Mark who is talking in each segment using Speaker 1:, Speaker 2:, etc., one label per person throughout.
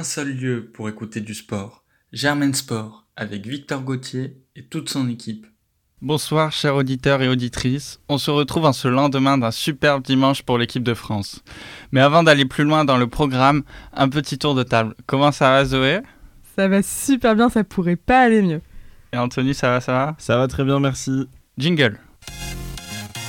Speaker 1: un seul lieu pour écouter du sport, Germain Sport, avec Victor Gauthier et toute son équipe.
Speaker 2: Bonsoir chers auditeurs et auditrices, on se retrouve en ce lendemain d'un superbe dimanche pour l'équipe de France. Mais avant d'aller plus loin dans le programme, un petit tour de table. Comment ça va Zoé?
Speaker 3: Ça va super bien, ça pourrait pas aller mieux.
Speaker 2: Et Anthony, ça va, ça va?
Speaker 4: Ça va très bien, merci.
Speaker 2: Jingle.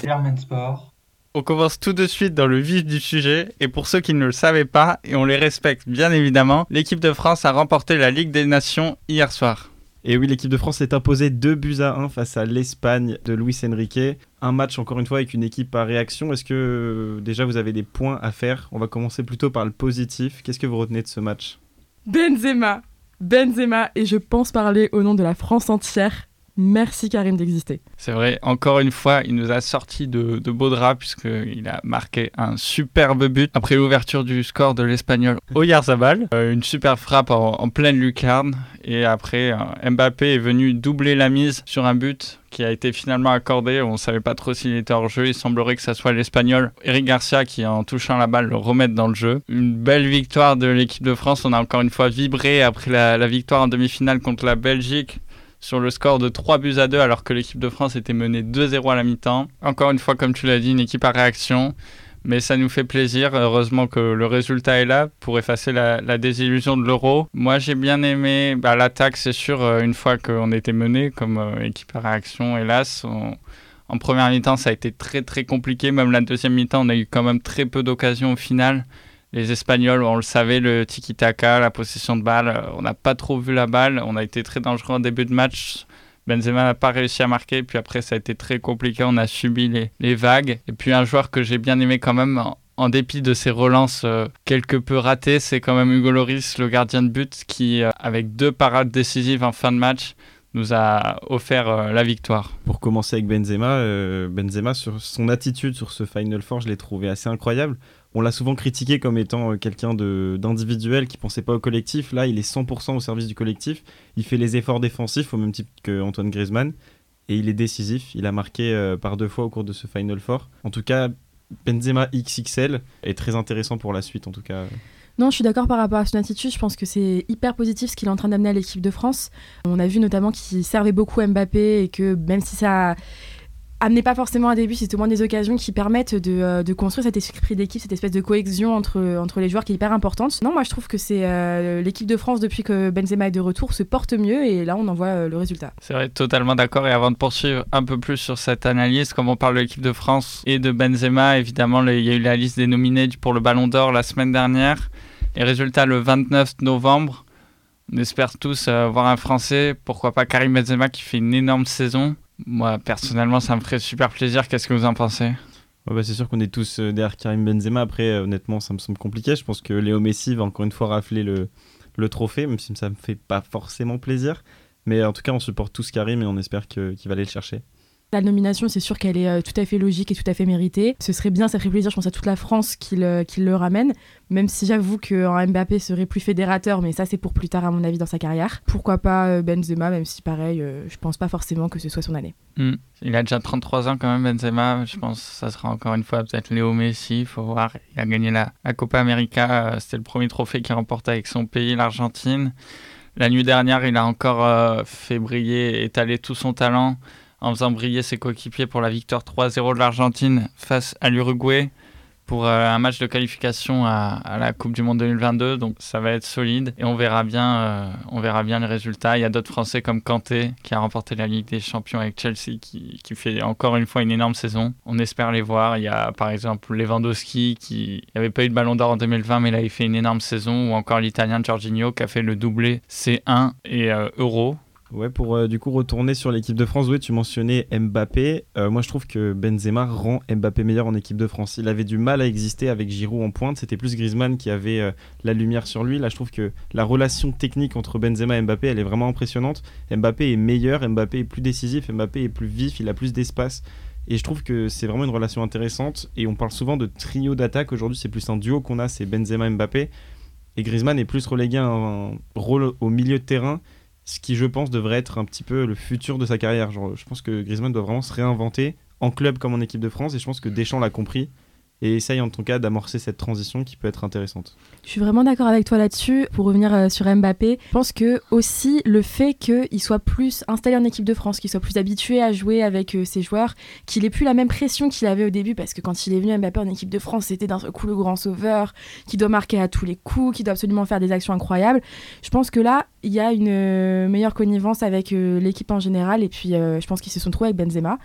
Speaker 5: Germain Sport.
Speaker 2: On commence tout de suite dans le vif du sujet, et pour ceux qui ne le savaient pas, et on les respecte bien évidemment, l'équipe de France a remporté la Ligue des Nations hier soir.
Speaker 4: Et oui, l'équipe de France s'est imposée 2 buts à 1 face à l'Espagne de Luis Enrique. Un match encore une fois avec une équipe à réaction. Est-ce que euh, déjà vous avez des points à faire? On va commencer plutôt par le positif. Qu'est-ce que vous retenez de ce match?
Speaker 3: Benzema Benzema, et je pense parler au nom de la France entière. Merci Karim d'exister.
Speaker 2: C'est vrai, encore une fois, il nous a sorti de, de beaux draps puisqu'il a marqué un superbe but après l'ouverture du score de l'Espagnol Oyarzabal. Euh, une super frappe en, pleine lucarne et après euh, Mbappé est venu doubler la mise sur un but qui a été finalement accordé. On ne savait pas trop s'il était hors jeu. Il semblerait que ce soit l'Espagnol Eric Garcia qui, en touchant la balle, le remette dans le jeu. Une belle victoire de l'équipe de France. On a encore une fois vibré après la victoire en demi-finale contre la Belgique sur le score de 3 buts à 2 alors que l'équipe de France était menée 2-0 à la mi-temps. Encore une fois, comme tu l'as dit, une équipe à réaction. Mais ça nous fait plaisir. Heureusement que le résultat est là pour effacer la, désillusion de l'euro. Moi, j'ai bien aimé bah, l'attaque, c'est sûr, euh, une fois qu'on était mené comme euh, équipe à réaction. Hélas, en première mi-temps, ça a été très très compliqué. Même la deuxième mi-temps, on a eu quand même très peu d'occasions au final les Espagnols, on le savait, le tiki-taka, la possession de balle, euh, on n'a pas trop vu la balle. On a été très dangereux en début de match. Benzema n'a pas réussi à marquer, puis après ça a été très compliqué, on a subi les, vagues. Et puis un joueur que j'ai bien aimé quand même, en, dépit de ses relances euh, quelque peu ratées, c'est quand même Hugo Loris, le gardien de but, qui, euh, avec deux parades décisives en fin de match, nous a offert la victoire.
Speaker 4: Pour commencer avec Benzema, Benzema sur son attitude sur ce Final Four, je l'ai trouvé assez incroyable. On l'a souvent critiqué comme étant euh, quelqu'un d'individuel qui pensait pas au collectif. Là, il est 100% au service du collectif. Il fait les efforts défensifs au même type que Antoine Griezmann et il est décisif. Il a marqué euh, par deux fois au cours de ce Final Four. En tout cas, Benzema XXL est très intéressant pour la suite en tout cas.
Speaker 3: Non, je suis d'accord par rapport à son attitude. Je pense que c'est hyper positif ce qu'il est en train d'amener à l'équipe de France. On a vu notamment qu'il servait beaucoup Mbappé et que même si ça amenait pas forcément un début, c'est au moins des occasions qui permettent de, euh, de construire cet esprit d'équipe, cette espèce de cohésion entre, entre les joueurs qui est hyper importante. Non, moi je trouve que c'est euh, l'équipe de France depuis que Benzema est de retour se porte mieux et là on en voit euh, le résultat.
Speaker 2: C'est vrai, totalement d'accord. Et avant de poursuivre un peu plus sur cette analyse, comme on parle de l'équipe de France et de Benzema, évidemment il y a eu la liste des nominés pour le Ballon d'Or la semaine dernière. Et résultat le 29 novembre. On espère tous euh, voir un Français, pourquoi pas Karim Benzema qui fait une énorme saison. Moi, personnellement, ça me ferait super plaisir. Qu'est-ce que vous en pensez?
Speaker 4: Ouais, bah, C'est sûr qu'on est tous euh, derrière Karim Benzema. Après, euh, honnêtement, ça me semble compliqué. Je pense que Léo Messi va encore une fois rafler le, trophée, même si ça me fait pas forcément plaisir. Mais en tout cas, on supporte tous Karim et on espère qu'il qu va aller le chercher.
Speaker 3: La nomination, c'est sûr qu'elle est euh, tout à fait logique et tout à fait méritée. Ce serait bien, ça ferait plaisir, je pense, à toute la France qu'il euh, le ramène. Même si j'avoue qu'un Mbappé serait plus fédérateur, mais ça, c'est pour plus tard, à mon avis, dans sa carrière. Pourquoi pas euh, Benzema, même si, pareil, euh, je pense pas forcément que ce soit son année.
Speaker 2: Mm. Il a déjà 33 ans quand même, Benzema. Je pense que ça sera encore une fois peut-être Léo Messi. Il faut voir. Il a gagné la, Copa América. C'était le premier trophée qu'il remporte avec son pays, l'Argentine. La nuit dernière, il a encore euh, fait briller, étaler tout son talent en faisant briller ses coéquipiers pour la victoire 3-0 de l'Argentine face à l'Uruguay pour euh, un match de qualification à, la Coupe du Monde 2022. Donc ça va être solide et on verra bien, euh, on verra bien les résultats. Il y a d'autres Français comme Kanté qui a remporté la Ligue des Champions avec Chelsea qui, qui, fait encore une fois une énorme saison. On espère les voir. Il y a par exemple Lewandowski qui n'avait pas eu de Ballon d'Or en 2020 mais là il fait une énorme saison ou encore l'Italien Jorginho qui a fait le doublé C1 et euh, Euro.
Speaker 4: Ouais, pour euh, du coup retourner sur l'équipe de France, oui, tu mentionnais Mbappé. Euh, moi, je trouve que Benzema rend Mbappé meilleur en équipe de France. Il avait du mal à exister avec Giroud en pointe. C'était plus Griezmann qui avait euh, la lumière sur lui. Là, je trouve que la relation technique entre Benzema et Mbappé, elle est vraiment impressionnante. Mbappé est meilleur, Mbappé est plus décisif, Mbappé est plus vif, il a plus d'espace. Et je trouve que c'est vraiment une relation intéressante. Et on parle souvent de trio d'attaque. Aujourd'hui, c'est plus un duo qu'on a, c'est Benzema-Mbappé. Et Griezmann est plus relégué à un rôle au milieu de terrain ce qui, je pense, devrait être un petit peu le futur de sa carrière. Genre, je pense que Griezmann doit vraiment se réinventer en club comme en équipe de France, et je pense que Deschamps l'a compris. Et essaye en tout cas d'amorcer cette transition qui peut être intéressante.
Speaker 3: Je suis vraiment d'accord avec toi là-dessus. Pour revenir euh, sur Mbappé, je pense que aussi le fait qu'il soit plus installé en équipe de France, qu'il soit plus habitué à jouer avec euh, ses joueurs, qu'il ait plus la même pression qu'il avait au début, parce que quand il est venu Mbappé en équipe de France, c'était d'un coup le grand sauveur, qui doit marquer à tous les coups, qui doit absolument faire des actions incroyables. Je pense que là, il y a une euh, meilleure connivence avec l'équipe en général, et puis je pense qu'ils se sont trouvés avec Benzema.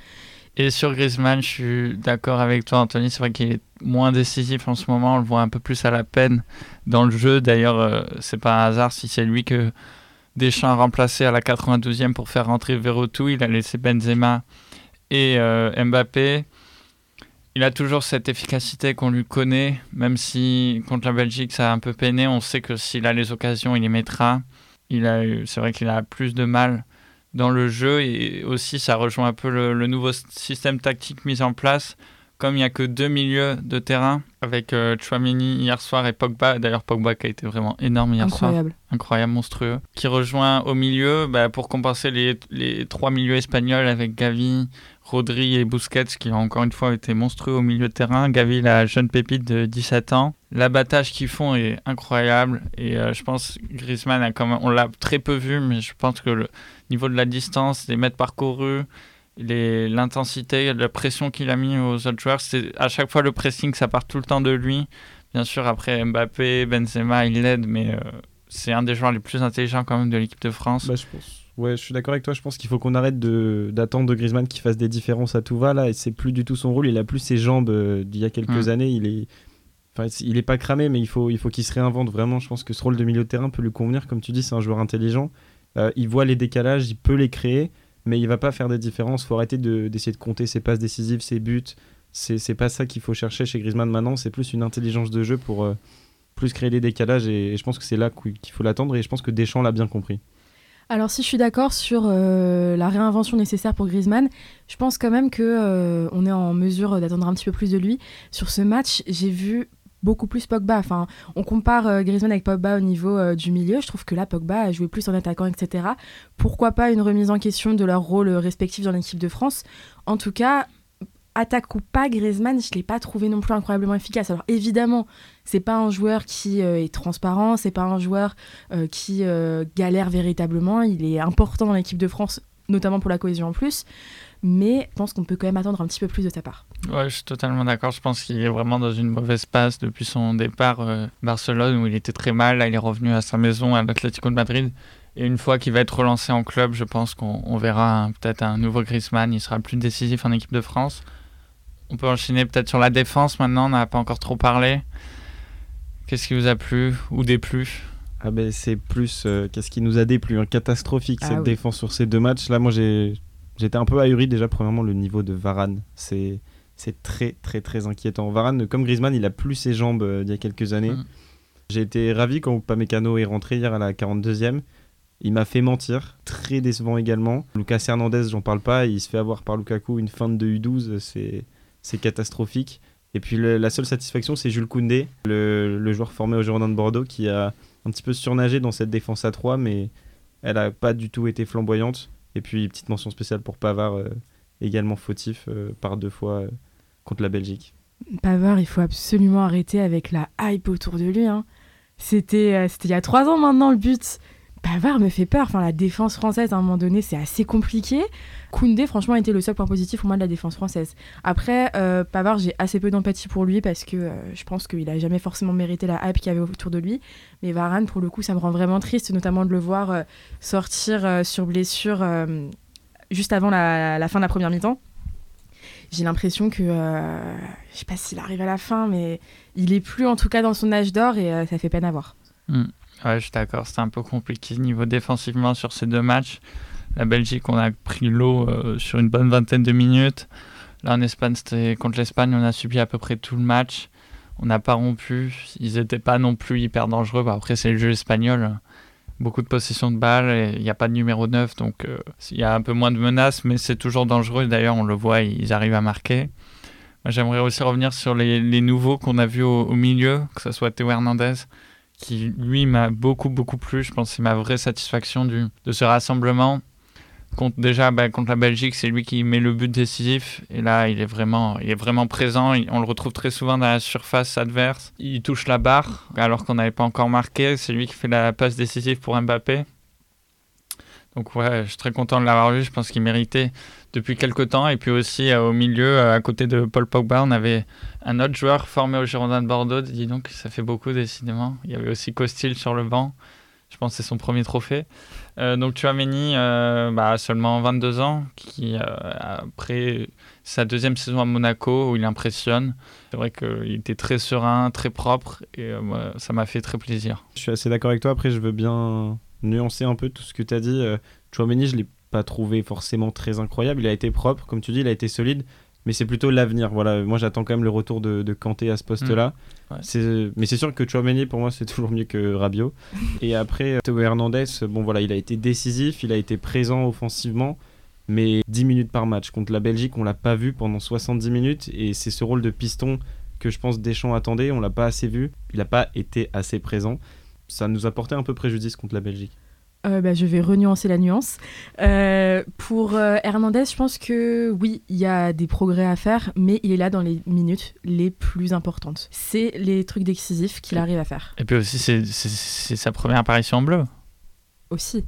Speaker 2: Et sur Griezmann, je suis d'accord avec toi, Anthony. C'est vrai qu'il est moins décisif en ce moment. On le voit un peu plus à la peine dans le jeu. D'ailleurs, euh, c'est pas un hasard si c'est lui que Deschamps a remplacé à la 92e pour faire rentrer Verretou. Il a laissé Benzema et euh, Mbappé. Il a toujours cette efficacité qu'on lui connaît, même si contre la Belgique ça a un peu peiné. On sait que s'il a les occasions, il les mettra. Il a, c'est vrai qu'il a plus de mal dans le jeu et aussi ça rejoint un peu le, nouveau système tactique mis en place. Comme il n'y a que deux milieux de terrain avec euh, Chouamini hier soir et Pogba, d'ailleurs Pogba qui a été vraiment énorme hier
Speaker 3: incroyable.
Speaker 2: soir, incroyable, monstrueux, qui rejoint au milieu bah, pour compenser les, les, trois milieux espagnols avec Gavi, Rodri et Busquets qui ont encore une fois été monstrueux au milieu de terrain. Gavi, la jeune pépite de 17 ans. L'abattage qu'ils font est incroyable et euh, je pense Griezmann a quand même, on l'a très peu vu, mais je pense que le, niveau de la distance, des mètres parcourus, l'intensité, la pression qu'il a mis aux autres joueurs. C'est à chaque fois le pressing, ça part tout le temps de lui. Bien sûr, après Mbappé, Benzema, il l'aide, mais euh, c'est un des joueurs les plus intelligents quand même de l'équipe de France.
Speaker 4: Bah, je pense. Ouais, je suis d'accord avec toi. Je pense qu'il faut qu'on arrête d'attendre de, Griezmann qu'il fasse des différences à tout va là. Et c'est plus du tout son rôle. Il a plus ses jambes euh, d'il y a quelques mm. années. Il est, enfin, il est pas cramé, mais il faut, il faut qu'il se réinvente vraiment. Je pense que ce rôle de milieu de terrain peut lui convenir. Comme tu dis, c'est un joueur intelligent. Euh, il voit les décalages, il peut les créer, mais il va pas faire des différences. Il faut arrêter d'essayer de, compter ses passes décisives, ses buts. C'est pas ça qu'il faut chercher chez Griezmann maintenant. C'est plus une intelligence de jeu pour euh, plus créer des décalages. Et, je pense que c'est là qu'il faut l'attendre. Et je pense que Deschamps l'a bien compris.
Speaker 3: Alors si je suis d'accord sur euh, la réinvention nécessaire pour Griezmann, je pense quand même que on est en mesure d'attendre un petit peu plus de lui. Sur ce match, j'ai vu beaucoup plus Pogba. Enfin, on compare euh, Griezmann avec Pogba au niveau euh, du milieu. Je trouve que là, Pogba a joué plus en attaquant, etc. Pourquoi pas une remise en question de leur rôle respectif dans l'équipe de France? En tout cas, attaque ou pas, Griezmann, je l'ai pas trouvé non plus incroyablement efficace. Alors évidemment, c'est pas un joueur qui euh, est transparent, c'est pas un joueur qui galère véritablement. Il est important dans l'équipe de France, notamment pour la cohésion en plus mais je pense qu'on peut quand même attendre un petit peu plus de sa part.
Speaker 2: Ouais, je suis totalement d'accord. Je pense qu'il est vraiment dans une mauvaise passe depuis son départ euh, Barcelone où il était très mal. Là, il est revenu à sa maison à l'Atlético de Madrid. Et une fois qu'il va être relancé en club, je pense qu'on verra peut-être un nouveau Griezmann. Il sera plus décisif en équipe de France. On peut enchaîner peut-être sur la défense maintenant. On n'a pas encore trop parlé. Qu'est-ce qui vous a plu ou déplu?
Speaker 4: Ah ben c'est plus euh, qu'est-ce qui nous a déplu, hein. catastrophique ah cette défense sur ces deux matchs. Là, moi j'ai J'étais un peu ahuri déjà, premièrement, le niveau de Varane. C'est, c'est très, très, très inquiétant. Varane, comme Griezmann, il a plus ses jambes euh, d'il y a quelques années. Mm. J'ai été ravi quand Pamecano est rentré hier à la 42e. Il m'a fait mentir, très décevant également. Lucas Hernandez, j'en parle pas, il se fait avoir par Lukaku une fin de U12, c'est, c'est catastrophique. Et puis la seule satisfaction, c'est Jules Koundé, le, le, joueur formé au Girondin de Bordeaux, qui a un petit peu surnagé dans cette défense à 3, mais elle n'a pas du tout été flamboyante. Et puis, petite mention spéciale pour Pavard, euh, également fautif euh, par deux fois euh, contre la Belgique.
Speaker 3: Pavard, il faut absolument arrêter avec la hype autour de lui. Hein. C'était il y a trois ans maintenant le but. Pavard me fait peur. Enfin, la défense française, à un moment donné, c'est assez compliqué. Koundé, franchement, a été le seul point positif pour moi de la défense française. Après, euh, Pavard, j'ai assez peu d'empathie pour lui parce que euh, je pense qu'il a jamais forcément mérité la hype qu'il y avait autour de lui. Mais Varane, pour le coup, ça me rend vraiment triste, notamment de le voir euh, sortir sur blessure juste avant la, fin de la première mi-temps. J'ai l'impression que, je sais pas s'il arrive à la fin, mais il est plus en tout cas dans son âge d'or et ça fait peine à voir.
Speaker 2: Hmm. Ouais, je suis d'accord, c'était un peu compliqué niveau défensivement sur ces deux matchs. La Belgique, on a pris l'eau euh, sur une bonne vingtaine de minutes. Là, en Espagne, c'était contre l'Espagne, on a subi à peu près tout le match. On n'a pas rompu. Ils n'étaient pas non plus hyper dangereux. Après, c'est le jeu espagnol. Beaucoup de possession de balles. Il n'y a pas de numéro 9, donc euh, il y a un peu moins de menaces, mais c'est toujours dangereux. D'ailleurs, on le voit, ils arrivent à marquer. J'aimerais aussi revenir sur les, nouveaux qu'on a vus au, milieu, que ce soit Théo Hernandez, qui lui m'a beaucoup beaucoup plu. Je pense c'est ma vraie satisfaction du, de ce rassemblement. Contre, déjà, bah, contre la Belgique, c'est lui qui met le but décisif. Et là, il est vraiment, il est vraiment présent. On le retrouve très souvent dans la surface adverse. Il touche la barre alors qu'on n'avait pas encore marqué. C'est lui qui fait la passe décisive pour Mbappé. Donc ouais, je suis très content de l'avoir vu. Je pense qu'il méritait depuis quelques temps. Et puis aussi euh, au milieu, euh, à côté de Paul Pogba, on avait un autre joueur formé au Girondin de Bordeaux. Dis donc, ça fait beaucoup décidément. Il y avait aussi Costil sur le banc. Je pense que c'est son premier trophée. Euh, donc Chouameni, euh, bah, seulement 22 ans, qui euh, après sa deuxième saison à Monaco où il impressionne. C'est vrai qu'il était très serein, très propre et ça m'a fait très plaisir.
Speaker 4: Je suis assez d'accord avec toi. Après, je veux bien nuancer un peu tout ce que tu as dit. Chouameni, je l'ai pas trouvé forcément très incroyable. Il a été propre, comme tu dis, il a été solide. Mais c'est plutôt l'avenir. Voilà, moi j'attends quand même le retour de, de Kanté à ce poste-là.
Speaker 2: Mmh. Ouais.
Speaker 4: Mais c'est sûr que Chouameni, pour moi, c'est toujours mieux que Rabiot. Et après, euh, Théo Hernandez, bon voilà, il a été décisif, il a été présent offensivement. Mais 10 minutes par match. Contre la Belgique, on l'a pas vu pendant 70 minutes. Et c'est ce rôle de piston que je pense Deschamps attendait. On l'a pas assez vu. Il n'a pas été assez présent. Ça nous a porté un peu préjudice contre la Belgique.
Speaker 3: Euh, bah, je vais renuancer la nuance. Euh, pour euh, Hernandez, je pense que oui, il y a des progrès à faire, mais il est là dans les minutes les plus importantes. C'est les trucs décisifs qu'il arrive à faire
Speaker 2: Et puis aussi, c'est- sa première apparition en bleu.
Speaker 3: aussi.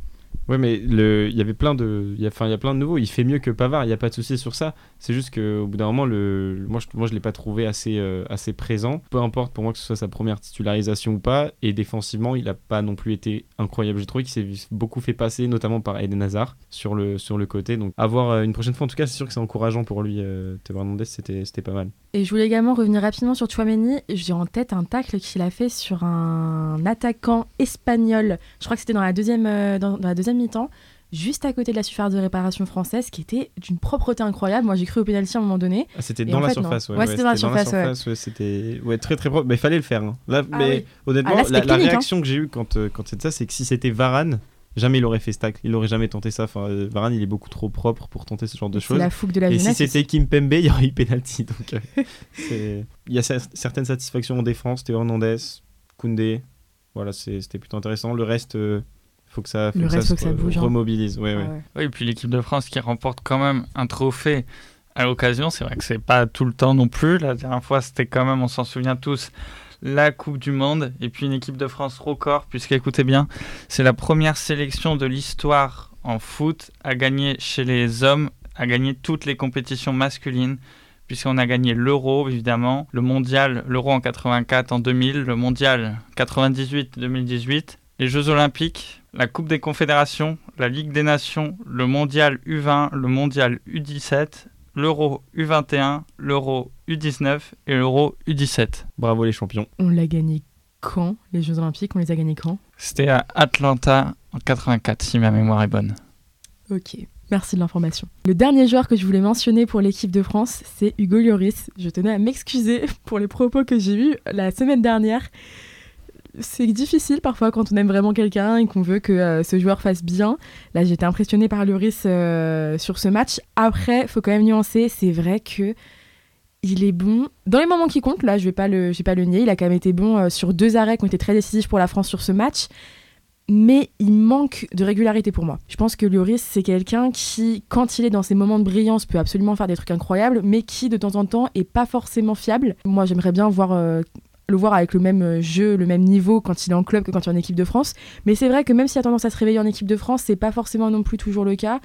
Speaker 4: Ouais, mais le... il y avait plein de, y a, plein de nouveaux. Il fait mieux que Pavard. Il y a pas de souci sur ça. C'est juste que au bout d'un moment, moi, je, moi, l'ai pas trouvé assez, euh, assez présent. Peu importe pour moi que ce soit sa première titularisation ou pas. Et défensivement, il a pas non plus été incroyable. J'ai trouvé qu'il s'est beaucoup fait passer, notamment par Eden Hazard sur le, sur le côté. Donc, avoir euh, une prochaine fois, en tout cas, c'est sûr que c'est encourageant pour lui. Euh, Théo c'était, c'était pas mal.
Speaker 3: Et je voulais également revenir rapidement sur Chouameni. J'ai en tête un tacle qu'il a fait sur un attaquant espagnol. Je crois que c'était dans la deuxième, euh, dans, dans la deuxième mi-temps, juste à côté de la surface de réparation française, qui était d'une propreté incroyable. Moi, j'ai cru au pénalty à un moment donné.
Speaker 4: Ah, c'était dans
Speaker 3: en
Speaker 4: la surface. Ouais,
Speaker 3: Ouais, c'était dans la surface, ouais.
Speaker 4: ouais, c'était ouais, très très propre. Mais fallait le faire. hein. Là,
Speaker 3: Ah
Speaker 4: mais
Speaker 3: oui.
Speaker 4: honnêtement,
Speaker 3: Ah, là,
Speaker 4: la,
Speaker 3: clinique,
Speaker 4: réaction que j'ai eue quand, euh, quand c'est ça, c'est que si c'était Varane, jamais il aurait fait ce tacle. Il aurait jamais tenté ça. Enfin, euh, Varane, il est beaucoup trop propre pour tenter ce genre de
Speaker 3: C'est
Speaker 4: choses.
Speaker 3: la fougue de la
Speaker 4: Et si c'était Kim Pembe, il y aurait eu penalty. Donc, euh, il y a cer- certaines satisfactions en défense. Théo Hernandez, Koundé. Voilà, c'était plutôt intéressant. Le reste, euh, faut que ça, faut
Speaker 3: Le
Speaker 4: que
Speaker 3: reste,
Speaker 4: ça
Speaker 3: faut
Speaker 4: se
Speaker 3: que ça bouge, hein.
Speaker 4: remobilise. Ouais, ouais.
Speaker 3: Ah ouais.
Speaker 2: Oui, et puis l'équipe de France qui remporte quand même un trophée à l'occasion, c'est vrai que c'est pas tout le temps non plus. La dernière fois, c'était quand même, on s'en souvient tous, la Coupe du Monde et puis une équipe de France record, puisqu'écoutez bien, c'est la première sélection de l'histoire en foot à gagner chez les hommes, à gagner toutes les compétitions masculines. Puisqu'on a gagné l'Euro, évidemment, le Mondial, l'Euro en 84, en 2000, le Mondial 98-2018, les Jeux Olympiques, la Coupe des Confédérations, la Ligue des Nations, le Mondial U20, le Mondial U17, l'Euro U21, l'Euro U19 et l'Euro U17.
Speaker 4: Bravo les champions.
Speaker 3: On l'a gagné quand Les Jeux Olympiques, on les a gagnés quand?
Speaker 2: C'était à Atlanta en 84, si ma mémoire est bonne.
Speaker 3: Ok, merci de l'information. Le dernier joueur que je voulais mentionner pour l'équipe de France, c'est Hugo Lloris. Je tenais à m'excuser pour les propos que j'ai eus la semaine dernière. C'est difficile parfois quand on aime vraiment quelqu'un et qu'on veut que euh, ce joueur fasse bien. Là, j'étais impressionnée par Lloris euh, sur ce match. Après, faut quand même nuancer. C'est vrai que il est bon dans les moments qui comptent. Là, je vais pas le, vais pas le nier. Il a quand même été bon euh, sur deux arrêts qui ont été très décisifs pour la France sur ce match mais il manque de régularité pour moi. Je pense que Lloris, c'est quelqu'un qui, quand il est dans ses moments de brillance, peut absolument faire des trucs incroyables, mais qui, de temps en temps, est pas forcément fiable. Moi, j'aimerais bien voir, euh, le voir avec le même euh, jeu, le même niveau quand il est en club que quand il est en équipe de France. Mais c'est vrai que même s'il a tendance à se réveiller en équipe de France, c'est pas forcément non plus toujours le cas.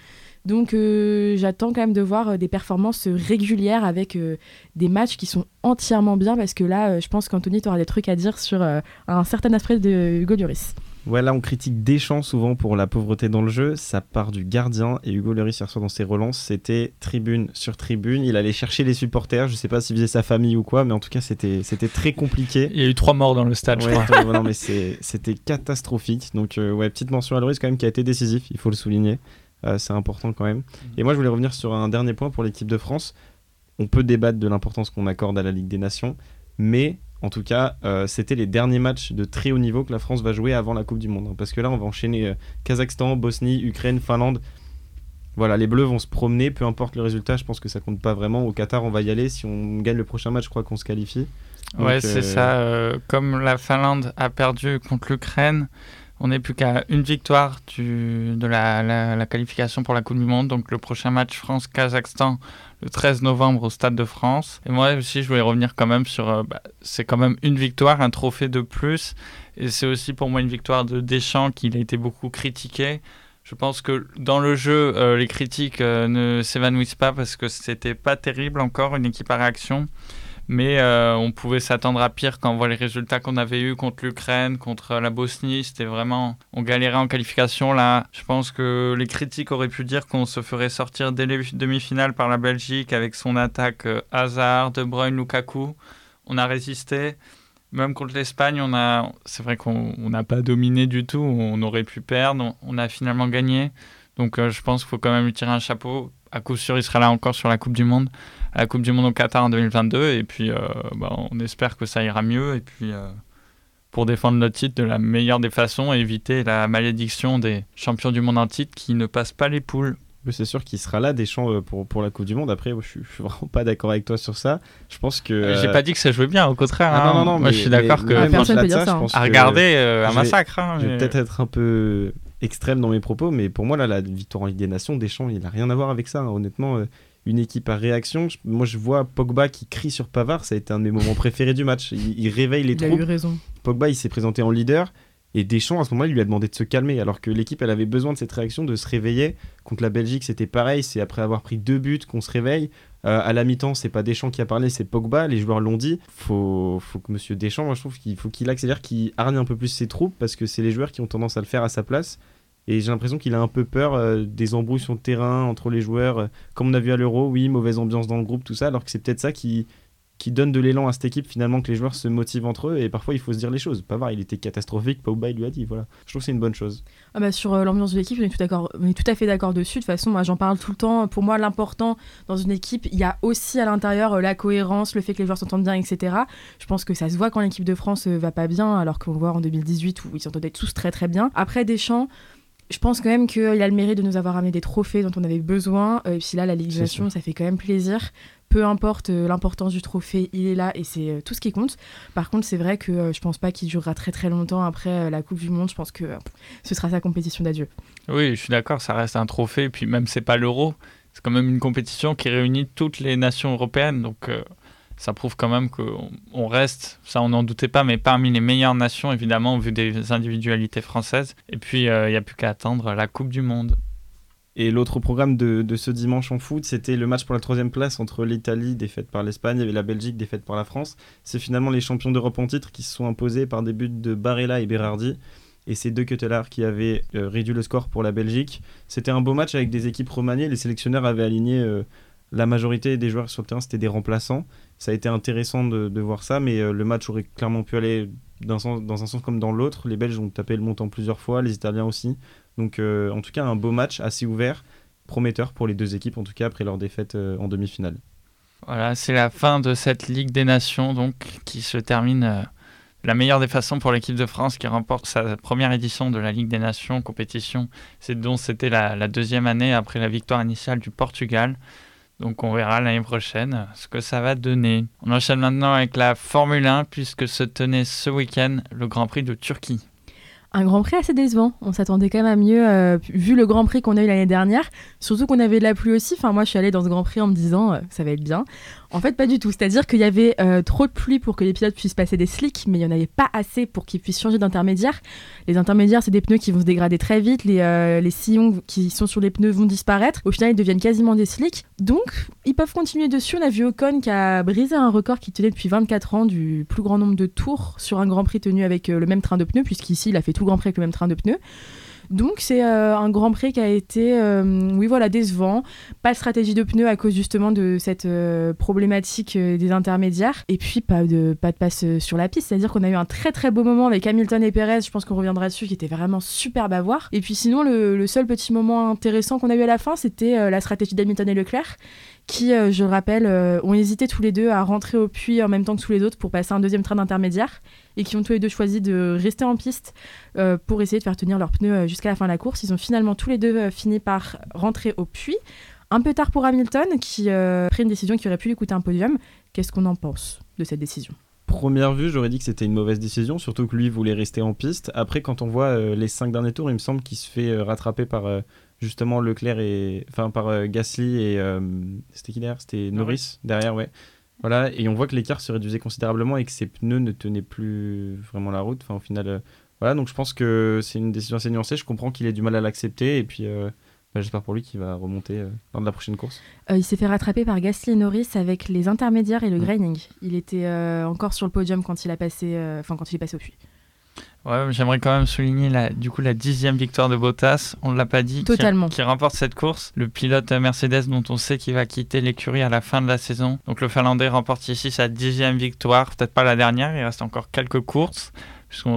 Speaker 3: Donc euh, j'attends quand même de voir euh, des performances régulières avec euh, des matchs qui sont entièrement bien parce que là, euh, je pense qu'Anthony, tu auras des trucs à dire sur euh, un certain aspect de Hugo Lloris.
Speaker 4: Ouais, là, on critique Deschamps souvent pour la pauvreté dans le jeu. Ça part du gardien. Et Hugo Lloris, hier soir, dans ses relances, c'était tribune sur tribune. Il allait chercher les supporters. Je sais pas s'il faisait sa famille ou quoi, mais en tout cas, c'était c'était très compliqué.
Speaker 2: Il y a eu trois morts dans le stade, je
Speaker 4: Ouais,
Speaker 2: crois.
Speaker 4: attends, non, mais c'était catastrophique. Donc, euh, ouais, petite mention à Lloris quand même qui a été décisif, il faut le souligner. Euh, c'est important quand même. Et moi, je voulais revenir sur un dernier point pour l'équipe de France. On peut débattre de l'importance qu'on accorde à la Ligue des Nations, mais en tout cas, euh, c'était les derniers matchs de très haut niveau que la France va jouer avant la Coupe du Monde. hein. parce que là, on va enchaîner euh, Kazakhstan, Bosnie, Ukraine, Finlande. Voilà, les Bleus vont se promener, peu importe le résultat, je pense que ça compte pas vraiment. Au Qatar, on va y aller. Si on gagne le prochain match, je crois qu'on se qualifie.
Speaker 2: Ouais, c'est
Speaker 4: euh,
Speaker 2: ça. euh, comme la Finlande a perdu contre l'Ukraine, On n'est plus qu'à une victoire de la, qualification pour la Coupe du Monde. Donc le prochain match France-Kazakhstan le 13 novembre au Stade de France. Et moi aussi, je voulais revenir quand même sur... Euh, bah, c'est quand même une victoire, un trophée de plus. Et c'est aussi pour moi une victoire de Deschamps qu'il a été beaucoup critiqué. Je pense que dans le jeu, euh, les critiques euh, ne s'évanouissent pas parce que c'était pas terrible encore, une équipe à réaction. Mais euh, on pouvait s'attendre à pire quand on voit les résultats qu'on avait eus contre l'Ukraine, contre la Bosnie. C'était vraiment. On galérait en qualification. Là, je pense que les critiques auraient pu dire qu'on se ferait sortir dès les demi-finales par la Belgique avec son attaque Hazard, De Bruyne, Lukaku. On a résisté. Même contre l'Espagne, on a, c'est vrai qu'on n'a pas dominé du tout. On aurait pu perdre. On a finalement gagné. Donc, euh, je pense qu'il faut quand même lui tirer un chapeau. À coup sûr, il sera là encore sur la Coupe du Monde, à la Coupe du Monde au Qatar en 2022. Et puis, euh, bah, on espère que ça ira mieux. Et puis, euh, pour défendre notre titre de la meilleure des façons et éviter la malédiction des champions du monde en titre qui ne passent pas les poules
Speaker 4: c'est sûr qu'il sera là, Deschamps, euh, pour, pour la Coupe du Monde. Après, je, suis, suis vraiment pas d'accord avec toi sur ça. Je pense que.
Speaker 2: Euh, j'ai pas dit que ça jouait bien, au contraire.
Speaker 4: Ah, non, non, non.
Speaker 2: Moi, je suis d'accord que.
Speaker 3: Personne peut dire ça. Hein.
Speaker 2: À regarder, euh, un massacre. Hein,
Speaker 4: je vais peut-être être un peu extrême dans mes propos, mais pour moi, là, la victoire en Ligue des Nations, Deschamps, il a rien à voir avec ça. Hein. Honnêtement, une équipe à réaction. Moi, je vois Pogba qui crie sur Pavard. Ça a été un de mes moments préférés du match. Il, réveille les
Speaker 3: il
Speaker 4: troupes.
Speaker 3: Il a eu raison.
Speaker 4: Pogba, il s'est présenté en leader. Et Deschamps, à ce moment-là, il lui a demandé de se calmer, alors que l'équipe, elle avait besoin de cette réaction, de se réveiller. Contre la Belgique, c'était pareil, c'est après avoir pris deux buts qu'on se réveille. Euh, à la mi-temps, c'est pas Deschamps qui a parlé, c'est Pogba, les joueurs l'ont dit. Faut, faut que Monsieur Deschamps, moi je trouve qu'il faut qu'il accélère, qu'il hargne un peu plus ses troupes, parce que c'est les joueurs qui ont tendance à le faire à sa place. Et j'ai l'impression qu'il a un peu peur euh, des embrouilles sur le terrain entre les joueurs. comme on a vu à l'Euro, oui, mauvaise ambiance dans le groupe, tout ça, alors que c'est peut-être ça qui, qui donne de l'élan à cette équipe finalement que les joueurs se motivent entre eux et parfois il faut se dire les choses. Pavard il était catastrophique, Pogba il lui a dit voilà. Je trouve que c'est une bonne chose.
Speaker 3: Ah bah sur euh, l'ambiance de l'équipe on est tout à fait d'accord dessus. De toute façon j'en parle tout le temps. Pour moi l'important dans une équipe il y a aussi à l'intérieur euh, la cohérence, le fait que les joueurs s'entendent bien etc. Je pense que ça se voit quand l'équipe de France euh, va pas bien alors qu'on voit en 2018 où ils s'entendaient tous très très bien. Après Deschamps je pense quand même qu'il a le mérite de nous avoir amené des trophées dont on avait besoin. et puis là, la Ligue des Nations, ça fait quand même plaisir peu importe euh, l'importance du trophée, il est là et c'est euh, tout ce qui compte. Par contre, c'est vrai que euh, je pense pas qu'il durera très très longtemps après la Coupe du Monde. Je pense que ce sera sa compétition d'adieu.
Speaker 2: Oui, je suis d'accord, ça reste un trophée. Puis même, c'est pas l'euro. C'est quand même une compétition qui réunit toutes les nations européennes. Donc ça prouve quand même qu'on reste, ça on n'en doutait pas, mais parmi les meilleures nations, évidemment, vu des individualités françaises. Et puis, il n'y a plus qu'à attendre la Coupe du Monde.
Speaker 4: Et l'autre programme de, ce dimanche en foot, c'était le match pour la troisième place entre l'Italie, défaite par l'Espagne, et la Belgique, défaite par la France. C'est finalement les champions d'Europe en titre qui se sont imposés par des buts de Barella et Berardi. Et c'est deux Ketelaar qui avaient euh, réduit le score pour la Belgique. C'était un beau match avec des équipes remaniées. Les sélectionneurs avaient aligné euh, la majorité des joueurs sur le terrain, c'était des remplaçants. Ça a été intéressant de, voir ça, mais euh, le match aurait clairement pu aller dans, un sens comme dans l'autre. Les Belges ont tapé le montant plusieurs fois, les Italiens aussi. Donc euh, en tout cas un beau match assez ouvert, prometteur pour les deux équipes en tout cas après leur défaite euh, en demi-finale.
Speaker 2: Voilà, c'est la fin de cette Ligue des Nations donc qui se termine la meilleure des façons pour l'équipe de France qui remporte sa première édition de la Ligue des Nations, compétition c'est dont c'était la, deuxième année après la victoire initiale du Portugal. Donc on verra l'année prochaine ce que ça va donner. On enchaîne maintenant avec la Formule 1 puisque se tenait ce week-end le Grand Prix de Turquie
Speaker 3: un Grand Prix assez décevant. On s'attendait quand même à mieux, euh, vu le Grand Prix qu'on a eu l'année dernière. Surtout qu'on avait de la pluie aussi. Enfin, moi, je suis allée dans ce Grand Prix en me disant, euh, ça va être bien. En fait, pas du tout. C'est-à-dire qu'il y avait euh, trop de pluie pour que les pilotes puissent passer des slicks, mais il n'y en avait pas assez pour qu'ils puissent changer d'intermédiaire. Les intermédiaires, c'est des pneus qui vont se dégrader très vite. Les, euh, les, sillons qui sont sur les pneus vont disparaître. Au final, ils deviennent quasiment des slicks. Donc, ils peuvent continuer dessus. On a vu Ocon qui a brisé un record qui tenait depuis 24 ans du plus grand nombre de tours sur un Grand Prix tenu avec euh, le même train de pneus, puisqu'ici, il a fait tout Grand Prix avec le même train de pneus. Donc c'est euh, un Grand Prix qui a été, euh, oui voilà, décevant. Pas de stratégie de pneus à cause justement de cette euh, problématique des intermédiaires. Et puis pas de, pas de passe sur la piste. C'est-à-dire qu'on a eu un très très beau moment avec Hamilton et Perez, je pense qu'on reviendra dessus, qui était vraiment superbe à voir. Et puis sinon, le, le seul petit moment intéressant qu'on a eu à la fin, c'était la stratégie d'Hamilton et Leclerc qui, euh, je rappelle, euh, ont hésité tous les deux à rentrer au puits en même temps que tous les autres pour passer un deuxième train d'intermédiaire et qui ont tous les deux choisi de rester en piste euh, pour essayer de faire tenir leurs pneus jusqu'à la fin de la course. Ils ont finalement tous les deux fini par rentrer au puits. Un peu tard pour Hamilton qui a pris une décision qui aurait pu lui coûter un podium. Qu'est-ce qu'on en pense de cette décision?
Speaker 4: Première vue, j'aurais dit que c'était une mauvaise décision, surtout que lui voulait rester en piste. Après, quand on voit les cinq derniers tours, il me semble qu'il se fait rattraper par justement Leclerc et. Enfin, par Gasly et. c'était qui derrière? C'était Norris derrière, ouais. Voilà, et on voit que l'écart se réduisait considérablement et que ses pneus ne tenaient plus vraiment la route. Enfin, au final, voilà, donc je pense que c'est une décision assez nuancée. Je comprends qu'il ait du mal à l'accepter et puis bah, j'espère pour lui qu'il va remonter euh, lors de la prochaine course.
Speaker 3: Euh, il s'est fait rattraper par Gasly et Norris avec les intermédiaires et le mm. graining. Il était euh, encore sur le podium quand il a passé, enfin quand il est passé au puits.
Speaker 2: Ouais, j'aimerais quand même souligner la, du coup la dixième victoire de Bottas. On ne l'a pas dit.
Speaker 3: Totalement.
Speaker 2: Qui, remporte cette course. Le pilote Mercedes dont on sait qu'il va quitter l'écurie à la fin de la saison. Donc le Finlandais remporte ici sa dixième victoire. Peut-être pas la dernière. Il reste encore quelques courses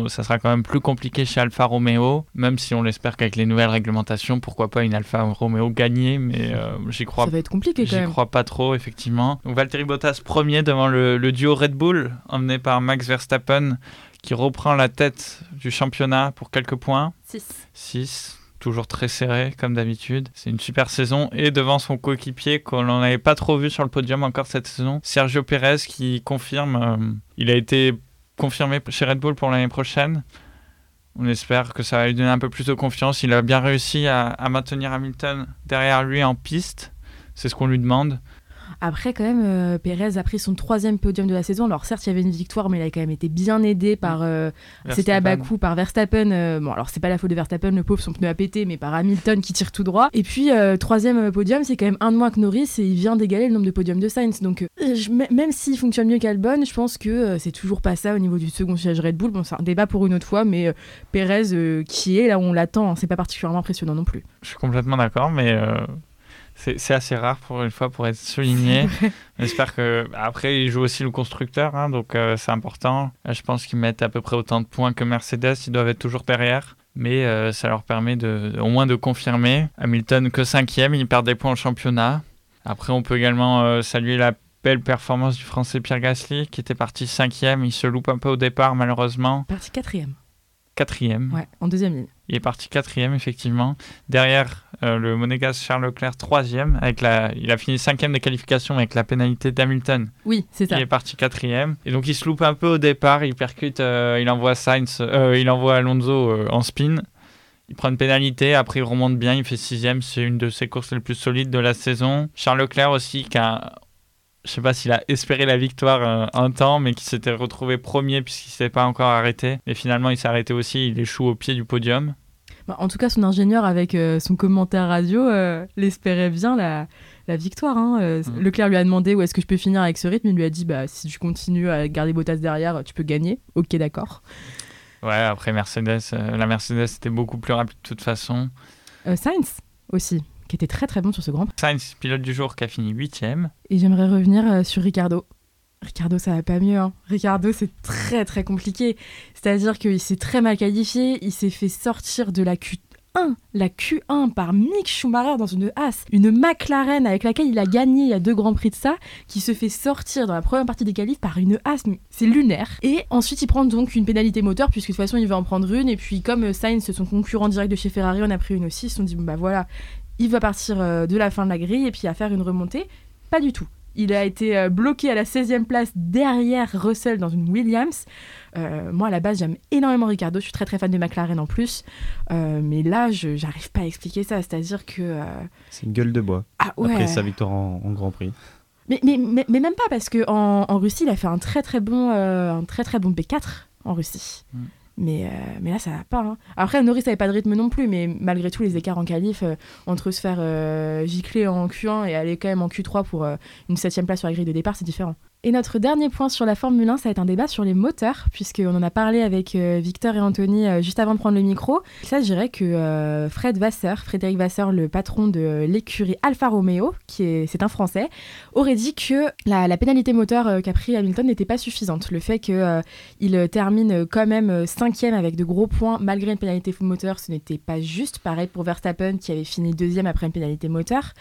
Speaker 2: ça sera quand même plus compliqué chez Alfa Romeo, même si on l'espère qu'avec les nouvelles réglementations, pourquoi pas une Alfa Romeo gagnée, mais euh, j'y crois.
Speaker 3: Ça va être compliqué quand même.
Speaker 2: J'y crois pas trop, effectivement. Donc Valtteri Bottas premier devant le, duo Red Bull, emmené par Max Verstappen, qui reprend la tête du championnat pour quelques points.
Speaker 3: 6.
Speaker 2: 6 toujours très serré comme d'habitude. C'est une super saison et devant son coéquipier qu'on n'avait pas trop vu sur le podium encore cette saison, Sergio Pérez qui confirme, euh, il a été confirmé chez Red Bull pour l'année prochaine. On espère que ça va lui donner un peu plus de confiance. Il a bien réussi à, à maintenir Hamilton derrière lui en piste. C'est ce qu'on lui demande.
Speaker 3: Après, quand même, euh, Pérez a pris son troisième podium de la saison. Alors, certes, il y avait une victoire, mais il a quand même été bien aidé par. Euh, c'était à Bakou, par Verstappen. Euh, bon, alors, c'est pas la faute de Verstappen, le pauvre, son pneu a pété, mais par Hamilton qui tire tout droit. Et puis, troisième podium, c'est quand même un de moins que Norris et il vient d'égaler le nombre de podiums de Sainz. Donc, même s'il fonctionne mieux qu'Albon, je pense que c'est toujours pas ça au niveau du second siège Red Bull. Bon, c'est un débat pour une autre fois, mais Pérez, qui est là où on l'attend, hein, c'est pas particulièrement impressionnant non plus.
Speaker 2: Je suis complètement d'accord, mais c'est assez rare pour une fois pour être souligné. J'espère que après il joue aussi le constructeur, hein, donc euh, c'est important. Je pense qu'ils mettent à peu près autant de points que Mercedes, ils doivent être toujours derrière. Mais euh, ça leur permet de, au moins de confirmer. Hamilton que cinquième, il perd des points au championnat. Après, on peut également euh, saluer la belle performance du Français Pierre Gasly, qui était parti cinquième. Il se loupe un peu au départ, malheureusement.
Speaker 3: Parti quatrième.
Speaker 2: Quatrième.
Speaker 3: Ouais, en deuxième ligne.
Speaker 2: Il est parti quatrième, effectivement. Derrière, euh, le monégasque Charles Leclerc, troisième. Avec la... Il a fini cinquième des qualifications avec la pénalité d'Hamilton.
Speaker 3: Oui, c'est ça.
Speaker 2: Il est parti quatrième. Et donc, il se loupe un peu au départ. Il percute, euh, il envoie Sainz, euh, il envoie Alonso en spin. Il prend une pénalité, après il remonte bien, il fait sixième, c'est une de ses courses les plus solides de la saison. Charles Leclerc aussi, qui a, je sais pas s'il a espéré la victoire un temps, mais qui s'était retrouvé premier puisqu'il s'était pas encore arrêté. Mais finalement, il s'est arrêté aussi, il échoue au pied du podium.
Speaker 3: Bah, en tout cas, son ingénieur, avec euh, son commentaire radio, euh, l'espérait bien la, victoire. Hein. Euh, mm. Leclerc lui a demandé où est-ce que je peux finir avec ce rythme. Il lui a dit bah, si tu continues à garder Bottas derrière, tu peux gagner. Ok, d'accord.
Speaker 2: Ouais, après Mercedes, la Mercedes était beaucoup plus rapide de toute façon.
Speaker 3: Sainz aussi, qui était très très bon sur ce Grand
Speaker 2: Sainz, pilote du jour, qui a fini 8
Speaker 3: Et j'aimerais revenir sur Ricardo. Ricardo, ça va pas mieux. Hein. Ricardo, c'est très très compliqué. C'est-à-dire qu'il s'est très mal qualifié. Il s'est fait sortir de la Q1, la Q1 par Mick Schumacher dans une As, une McLaren avec laquelle il a gagné il y a deux grands prix de ça, qui se fait sortir dans la première partie des qualifs par une As. C'est lunaire. Et ensuite, il prend donc une pénalité moteur, puisque de toute façon, il va en prendre une. Et puis, comme Sainz, son concurrent direct de chez Ferrari, en a pris une aussi. Ils se sont dit, bah voilà, il va partir euh, de la fin de la grille et puis à faire une remontée. Pas du tout. Il a été euh, bloqué à la 16e place derrière Russell dans une Williams. Euh, moi, à la base, j'aime énormément Ricardo. Je suis très très fan de McLaren en plus. Euh, mais là, je n'arrive pas à expliquer ça. C'est-à-dire que.
Speaker 4: C'est une gueule de bois.
Speaker 3: Ah, ouais.
Speaker 4: Après sa victoire en, Grand Prix.
Speaker 3: Mais, mais, mais, même pas, parce qu'en en, Russie, il a fait un très très bon, un très, très bon B4 en Russie. Mm. Mais, euh, mais là, ça va pas. Hein. Après, Norris n'avait pas de rythme non plus, mais malgré tout, les écarts en qualif, euh, entre se faire euh, gicler en Q1 et aller quand même en Q3 pour une septième place sur la grille de départ, c'est différent. Et notre dernier point sur la Formule 1, ça va être un débat sur les moteurs, puisqu'on en a parlé avec euh, Victor et Anthony euh, juste avant de prendre le micro. Ça, je dirais que euh, Fred Vasseur, Frédéric Vasseur, le patron de l'écurie Alfa Romeo, qui est, c'est un Français, aurait dit que la, pénalité moteur qu'a pris Hamilton n'était pas suffisante. Le fait qu'il termine quand même cinquième avec de gros points malgré une pénalité moteur, ce n'était pas juste. Pareil pour Verstappen qui avait fini deuxième après une pénalité moteur.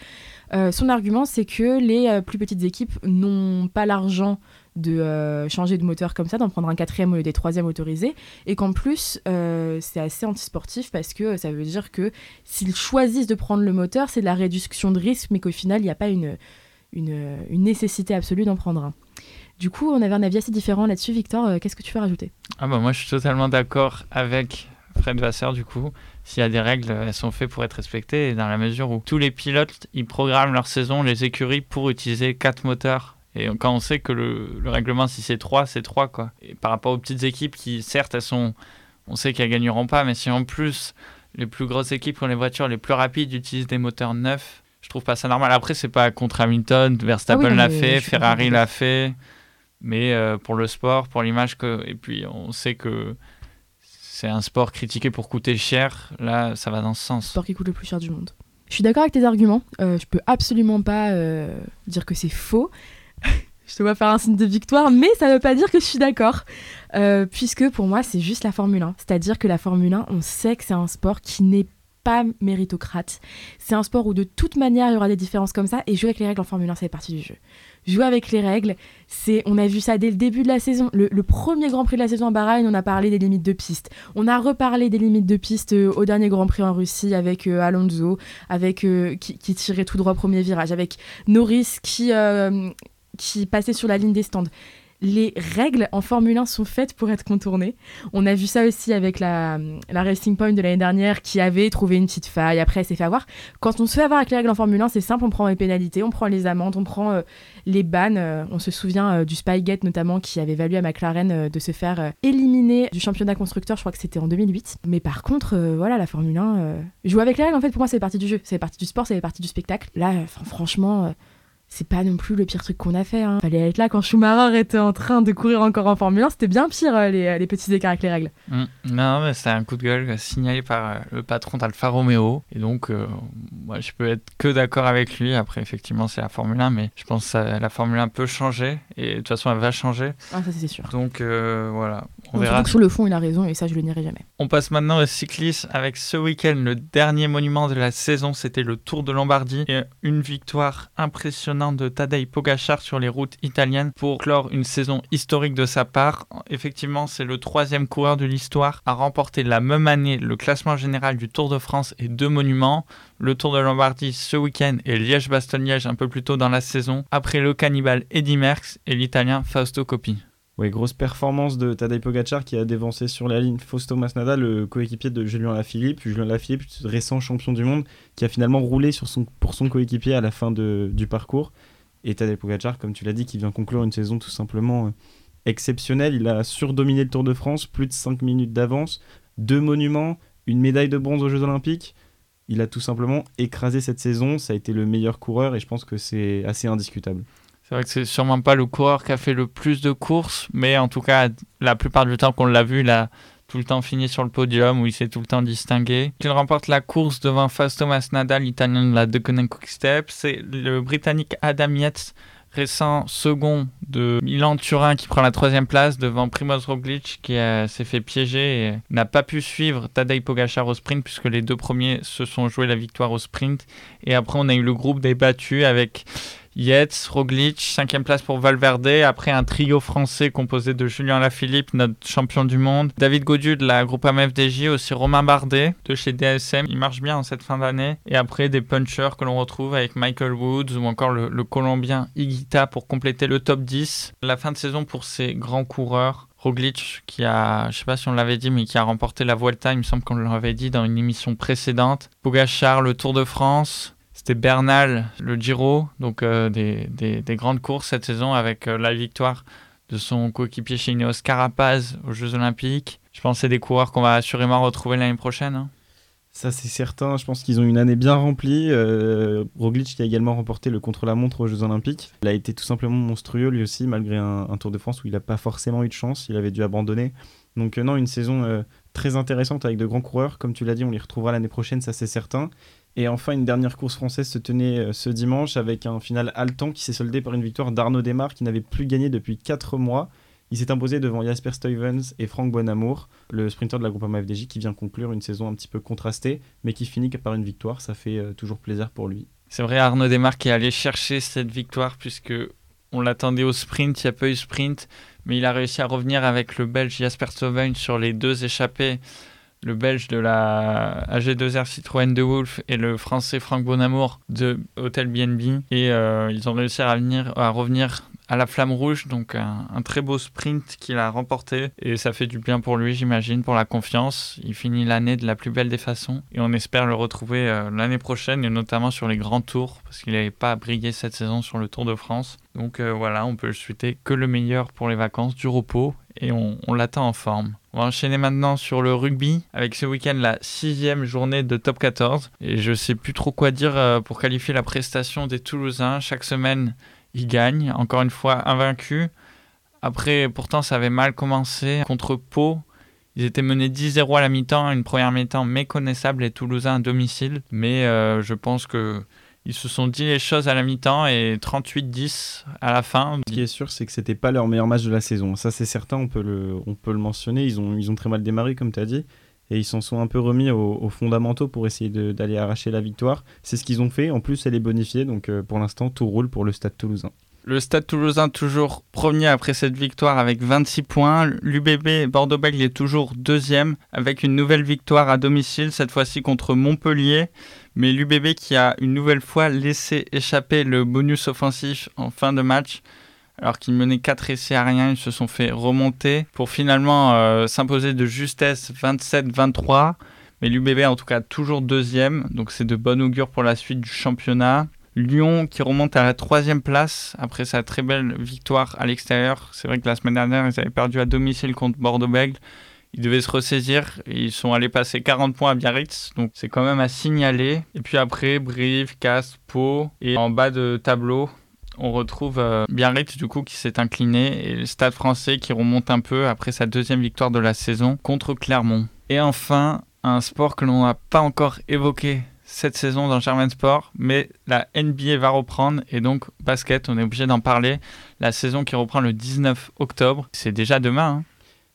Speaker 3: Euh, son argument, c'est que les euh, plus petites équipes n'ont pas l'argent de euh, changer de moteur comme ça, d'en prendre un quatrième au lieu des troisièmes autorisés, et qu'en plus, c'est assez antisportif parce que ça veut dire que s'ils choisissent de prendre le moteur, c'est de la réduction de risque, mais qu'au final, il n'y a pas une, une, nécessité absolue d'en prendre un. Du coup, on avait un avis assez différent là-dessus. Victor, qu'est-ce que tu veux rajouter?
Speaker 2: Ah bah Moi, je suis totalement d'accord avec Fred Vasseur, du coup. S'il y a des règles, elles sont faites pour être respectées, et dans la mesure où tous les pilotes, ils programment leur saison, les écuries, pour utiliser quatre moteurs. Et quand on sait que le, règlement, si c'est 3, c'est 3, quoi. Et par rapport aux petites équipes qui, certes, elles sont... On sait qu'elles gagneront pas, mais si en plus, les plus grosses équipes ont les voitures les plus rapides utilisent des moteurs neufs, je trouve pas ça normal. Après, c'est pas contre Hamilton, Verstappen
Speaker 3: Ah oui,
Speaker 2: l'a fait, Ferrari l'a fait, mais euh, pour le sport, pour l'image que, et puis on sait que c'est un sport critiqué pour coûter cher. Là, ça va dans ce sens.
Speaker 3: sport qui coûte le plus cher du monde. Je suis d'accord avec tes arguments. Euh, je peux absolument pas euh, dire que c'est faux. je te vois faire un signe de victoire, mais ça veut pas dire que je suis d'accord. Euh, puisque pour moi, c'est juste la Formule 1. C'est-à-dire que la Formule 1, on sait que c'est un sport qui n'est pas méritocrate. C'est un sport où de toute manière, il y aura des différences comme ça. Et jouer avec les règles en Formule 1, c'est partie du jeu. Jouer avec les règles, c'est, on a vu ça dès le début de la saison. Le, premier Grand Prix de la saison à Bahreïn, on a parlé des limites de piste. On a reparlé des limites de piste euh, au dernier Grand Prix en Russie avec euh, Alonso, avec euh, qui, tirait tout droit premier virage, avec Norris qui passait sur la ligne des stands. Les règles en Formule 1 sont faites pour être contournées. On a vu ça aussi avec la, la Racing Point de l'année dernière qui avait trouvé une petite faille. Après, elle s'est fait avoir. Quand on se fait avoir avec les règles en Formule 1, c'est simple on prend les pénalités, on prend les amendes, on prend euh, les bannes. Euh, on se souvient euh, du Spygate notamment qui avait valu à McLaren de se faire éliminer du championnat constructeur, je crois que c'était en 2008. Mais par contre, voilà, la Formule 1, euh, jouer avec les règles, en fait, pour moi, c'est partie du jeu, c'est partie du sport, c'est partie du spectacle. Là, fran- franchement. Euh, c'est pas non plus le pire truc qu'on a fait. Hein. Fallait être là quand Schumacher était en train de courir encore en Formule 1. C'était bien pire, euh, les, les petits écarts avec les règles.
Speaker 2: Mm. Non, mais c'est un coup de gueule euh, signalé par euh, le patron d'Alfa Romeo. Et donc, euh, moi, je peux être que d'accord avec lui. Après, effectivement, c'est la Formule 1, mais je pense que la Formule 1 peut changer. Et de toute façon, elle va changer.
Speaker 3: Ah, ça, c'est sûr.
Speaker 2: Donc, euh, voilà. On
Speaker 3: Donc,
Speaker 2: verra.
Speaker 3: sur le fond, il a raison et ça, je le nierai jamais.
Speaker 2: On passe maintenant au cyclisme avec ce week-end le dernier monument de la saison, c'était le Tour de Lombardie et une victoire impressionnante de Tadej Pogacar sur les routes italiennes pour clore une saison historique de sa part. Effectivement, c'est le troisième coureur de l'histoire à remporter la même année le classement général du Tour de France et deux monuments. Le Tour de Lombardie ce week-end et Liège-Bastogne-Liège un peu plus tôt dans la saison, après le cannibale Eddy Merckx et l'Italien Fausto Coppi.
Speaker 4: Ouais, grosse performance de Tadej Pogacar qui a dévancé sur la ligne Fausto Masnada, le coéquipier de Julien Lafilippe. Julien Lafilippe, récent champion du monde, qui a finalement roulé pour son coéquipier à la fin du parcours. Et Tadej Pogacar, comme tu l'as dit, qui vient conclure une saison tout simplement euh, exceptionnelle. Il a surdominé le Tour de France, plus de 5 minutes d'avance, deux monuments, une médaille de bronze aux Jeux Olympiques. Il a tout simplement écrasé cette saison. Ça a été le meilleur coureur et je pense que c'est assez indiscutable.
Speaker 2: C'est vrai que c'est sûrement pas le coureur qui a fait le plus de courses, mais en tout cas, la plupart du temps qu'on l'a vu, il a tout le temps fini sur le podium où il s'est tout le temps distingué. Il remporte la course devant Fausto Masnada, l'italien de la Deceuninck Quick Step. C'est le britannique Adam Yates, récent second de Milan-Turin, qui prend la troisième place devant Primoz Roglic, qui euh, s'est fait piéger et n'a pas pu suivre Tadej Pogacar au sprint, puisque les deux premiers se sont joués la victoire au sprint. Et après, on a eu le groupe des avec Yates, Roglic, cinquième place pour Valverde. Après un trio français composé de Julien Lafilippe, notre champion du monde, David Gaudu de la groupe AMFDJ, aussi Romain Bardet de chez DSM. Il marche bien en cette fin d'année. Et après des punchers que l'on retrouve avec Michael Woods ou encore le, Colombien Higuita pour compléter le top 10. La fin de saison pour ces grands coureurs. Roglic qui a, je sais pas si on l'avait dit, mais qui a remporté la Vuelta, il me semble qu'on l'avait dit dans une émission précédente. Pogachar, le Tour de France. C'était Bernal, le Giro, donc euh, des, des, des grandes courses cette saison avec euh, la victoire de son coéquipier chez Ineos Carapaz aux Jeux Olympiques. Je pense que c'est des coureurs qu'on va assurément retrouver l'année prochaine. hein.
Speaker 4: Ça, c'est certain. Je pense qu'ils ont une année bien remplie. Euh, Roglic qui a également remporté le contre-la-montre aux Jeux Olympiques. Il a été tout simplement monstrueux lui aussi, malgré un, Tour de France où il n'a pas forcément eu de chance. Il avait dû abandonner. Donc, non, une saison très intéressante avec de grands coureurs. Comme tu l'as dit, on les retrouvera l'année prochaine, ça c'est certain. Et enfin, une dernière course française se tenait euh, ce dimanche avec un final haletant qui s'est soldé par une victoire d'Arnaud Desmar qui n'avait plus gagné depuis 4 mois. Il s'est imposé devant Jasper Stuyvens et Franck Bonamour, le sprinter de la Groupama FDJ qui vient conclure une saison un petit peu contrastée, mais qui finit par une victoire. Ça fait euh, toujours plaisir pour lui.
Speaker 2: C'est vrai, Arnaud Desmarques est allé chercher cette victoire puisque on l'attendait au sprint, il n'y a pas eu sprint, mais il a réussi à revenir avec le Belge Jasper Stuyven sur les deux échappés. Le Belge de la AG2R Citroën de Wolf et le Français Franck Bonamour de Hotel BNB. Et euh, ils ont réussi à revenir, à revenir à la Flamme Rouge, donc un, très beau sprint qu'il a remporté et ça fait du bien pour lui, j'imagine, pour la confiance. Il finit l'année de la plus belle des façons et on espère le retrouver euh, l'année prochaine et notamment sur les grands tours parce qu'il n'avait pas brillé cette saison sur le Tour de France. Donc euh, voilà, on peut le souhaiter que le meilleur pour les vacances, du repos et on, on l'attend en forme. On va enchaîner maintenant sur le rugby avec ce week-end la sixième journée de top 14 et je sais plus trop quoi dire euh, pour qualifier la prestation des Toulousains. Chaque semaine, ils gagnent, encore une fois invaincus. Après, pourtant, ça avait mal commencé contre Pau. Ils étaient menés 10-0 à la mi-temps, une première mi-temps méconnaissable les Toulousains à domicile. Mais euh, je pense que ils se sont dit les choses à la mi-temps et 38-10 à la fin.
Speaker 4: Ce qui est sûr, c'est que c'était pas leur meilleur match de la saison. Ça, c'est certain, on peut le, on peut le mentionner. Ils ont, ils ont très mal démarré, comme tu as dit. Et ils s'en sont un peu remis aux, aux fondamentaux pour essayer d'aller arracher la victoire. C'est ce qu'ils ont fait. En plus, elle est bonifiée. Donc, euh, pour l'instant, tout roule pour le stade toulousain.
Speaker 2: Le Stade toulousain toujours premier après cette victoire avec 26 points. L'UBB Bordeaux-Bègles est toujours deuxième avec une nouvelle victoire à domicile, cette fois-ci contre Montpellier. Mais l'UBB qui a une nouvelle fois laissé échapper le bonus offensif en fin de match. Alors qu'ils menaient 4 essais à rien, ils se sont fait remonter pour finalement euh, s'imposer de justesse 27-23. Mais l'UBB en tout cas toujours deuxième, donc c'est de bon augure pour la suite du championnat. Lyon qui remonte à la troisième place après sa très belle victoire à l'extérieur. C'est vrai que la semaine dernière, ils avaient perdu à domicile contre Bordeaux-Bègles. Ils devaient se ressaisir. Ils sont allés passer 40 points à Biarritz. Donc c'est quand même à signaler. Et puis après, Brive, Castres, Pau. Et en bas de tableau, on retrouve euh, Biarritz du coup qui s'est incliné. Et le Stade français qui remonte un peu après sa deuxième victoire de la saison contre Clermont. Et enfin, un sport que l'on n'a pas encore évoqué cette saison dans Germain Sport, mais la NBA va reprendre et donc basket, on est obligé d'en parler. La saison qui reprend le 19 octobre, c'est déjà demain. hein.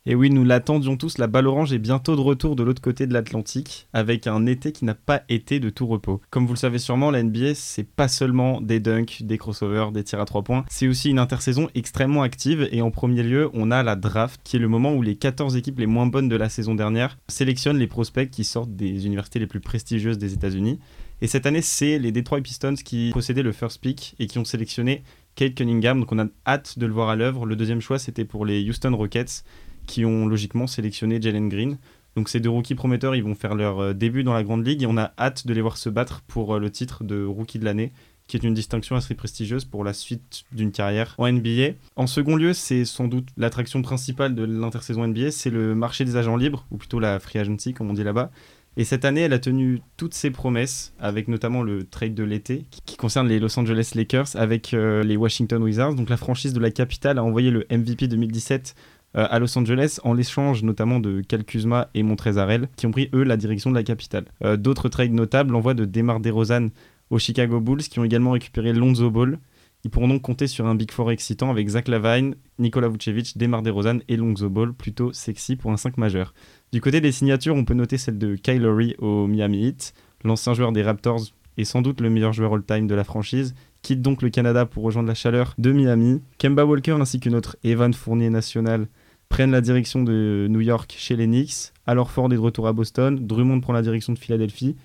Speaker 4: Et oui, nous l'attendions tous, la balle orange est bientôt de retour de l'autre côté de l'Atlantique, avec un été qui n'a pas été de tout repos. Comme vous le savez sûrement, la NBA, c'est pas seulement des dunks, des crossovers, des tirs à 3 points, c'est aussi une intersaison extrêmement active, et en premier lieu, on a la draft, qui est le moment où les 14 équipes les moins bonnes de la saison dernière sélectionnent les prospects qui sortent des universités les plus prestigieuses des États-Unis. Et cette année, c'est les Detroit Pistons qui possédaient le first pick et qui ont sélectionné Kate Cunningham, donc on a hâte de le voir à l'œuvre. Le deuxième choix, c'était pour les Houston Rockets, qui ont logiquement sélectionné Jalen Green. Donc ces deux rookies prometteurs, ils vont faire leur euh, début dans la Grande Ligue et on a hâte de les voir se battre pour euh, le titre de rookie de l'année, qui est une distinction assez prestigieuse pour la suite d'une carrière en NBA. En second lieu, c'est sans doute l'attraction principale de l'intersaison NBA, c'est le marché des agents libres, ou plutôt la free agency comme on dit là-bas. Et cette année, elle a tenu toutes ses promesses, avec notamment le trade de l'été, qui- concerne les Los Angeles Lakers avec euh, les Washington Wizards. Donc la franchise de la capitale a envoyé le MVP 2017 euh, à Los Angeles en l'échange notamment de Cal Kuzma et Montrezarel, qui ont pris eux la direction de la capitale. Euh, D'autres trades notables, l'envoi de Demar DeRozan aux Chicago Bulls, qui ont également récupéré Lonzo Ball. Ils pourront donc compter sur un Big Four excitant avec Zach Lavine, Nikola Vucevic, Demar DeRozan et Lonzo Ball, plutôt sexy pour un 5 majeur. Du côté des signatures, on peut noter celle de Kyle Lowry au Miami Heat, l'ancien joueur des Raptors et sans doute le meilleur joueur all-time de la franchise, quitte donc le Canada pour rejoindre la chaleur de Miami. Kemba Walker ainsi que notre Evan Fournier national prennent la direction de New York chez les Knicks. Alors Ford est de retour à Boston, Drummond prend la direction de Philadelphie.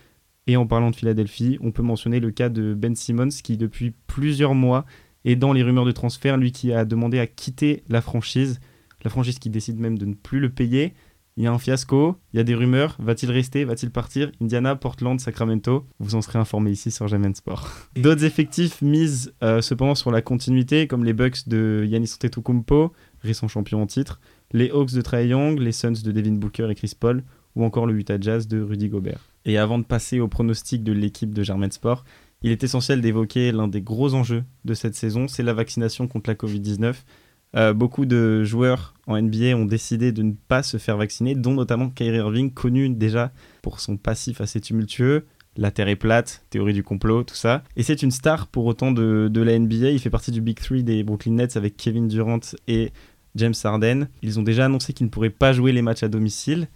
Speaker 4: Et en parlant de Philadelphie, on peut mentionner le cas de Ben Simmons qui depuis plusieurs mois est dans les rumeurs de transfert, lui qui a demandé à quitter la franchise, la franchise qui décide même de ne plus le payer. Il y a un fiasco, il y a des rumeurs, va-t-il rester, va-t-il partir? Indiana, Portland, Sacramento, vous en serez informés ici sur Jamen Sport. D'autres effectifs misent euh, cependant sur la continuité, comme les Bucks de Yanis Antetokounmpo, récent champion en titre, les Hawks de Trae Young, les Suns de Devin Booker et Chris Paul, ou encore le Utah Jazz de Rudy Gobert. Et avant de passer au pronostic de l'équipe de Germain Sport, il est essentiel d'évoquer l'un des gros enjeux de cette saison, c'est la vaccination contre la Covid-19. Euh, beaucoup de joueurs en NBA ont décidé de ne pas se faire vacciner, dont notamment Kyrie Irving, connu déjà pour son passif assez tumultueux. La Terre est plate, théorie du complot, tout ça. Et c'est une star pour autant de, de la NBA. Il fait partie du Big Three des Brooklyn Nets avec Kevin Durant et James Harden. Ils ont déjà annoncé qu'ils ne pourraient pas jouer les matchs à domicile.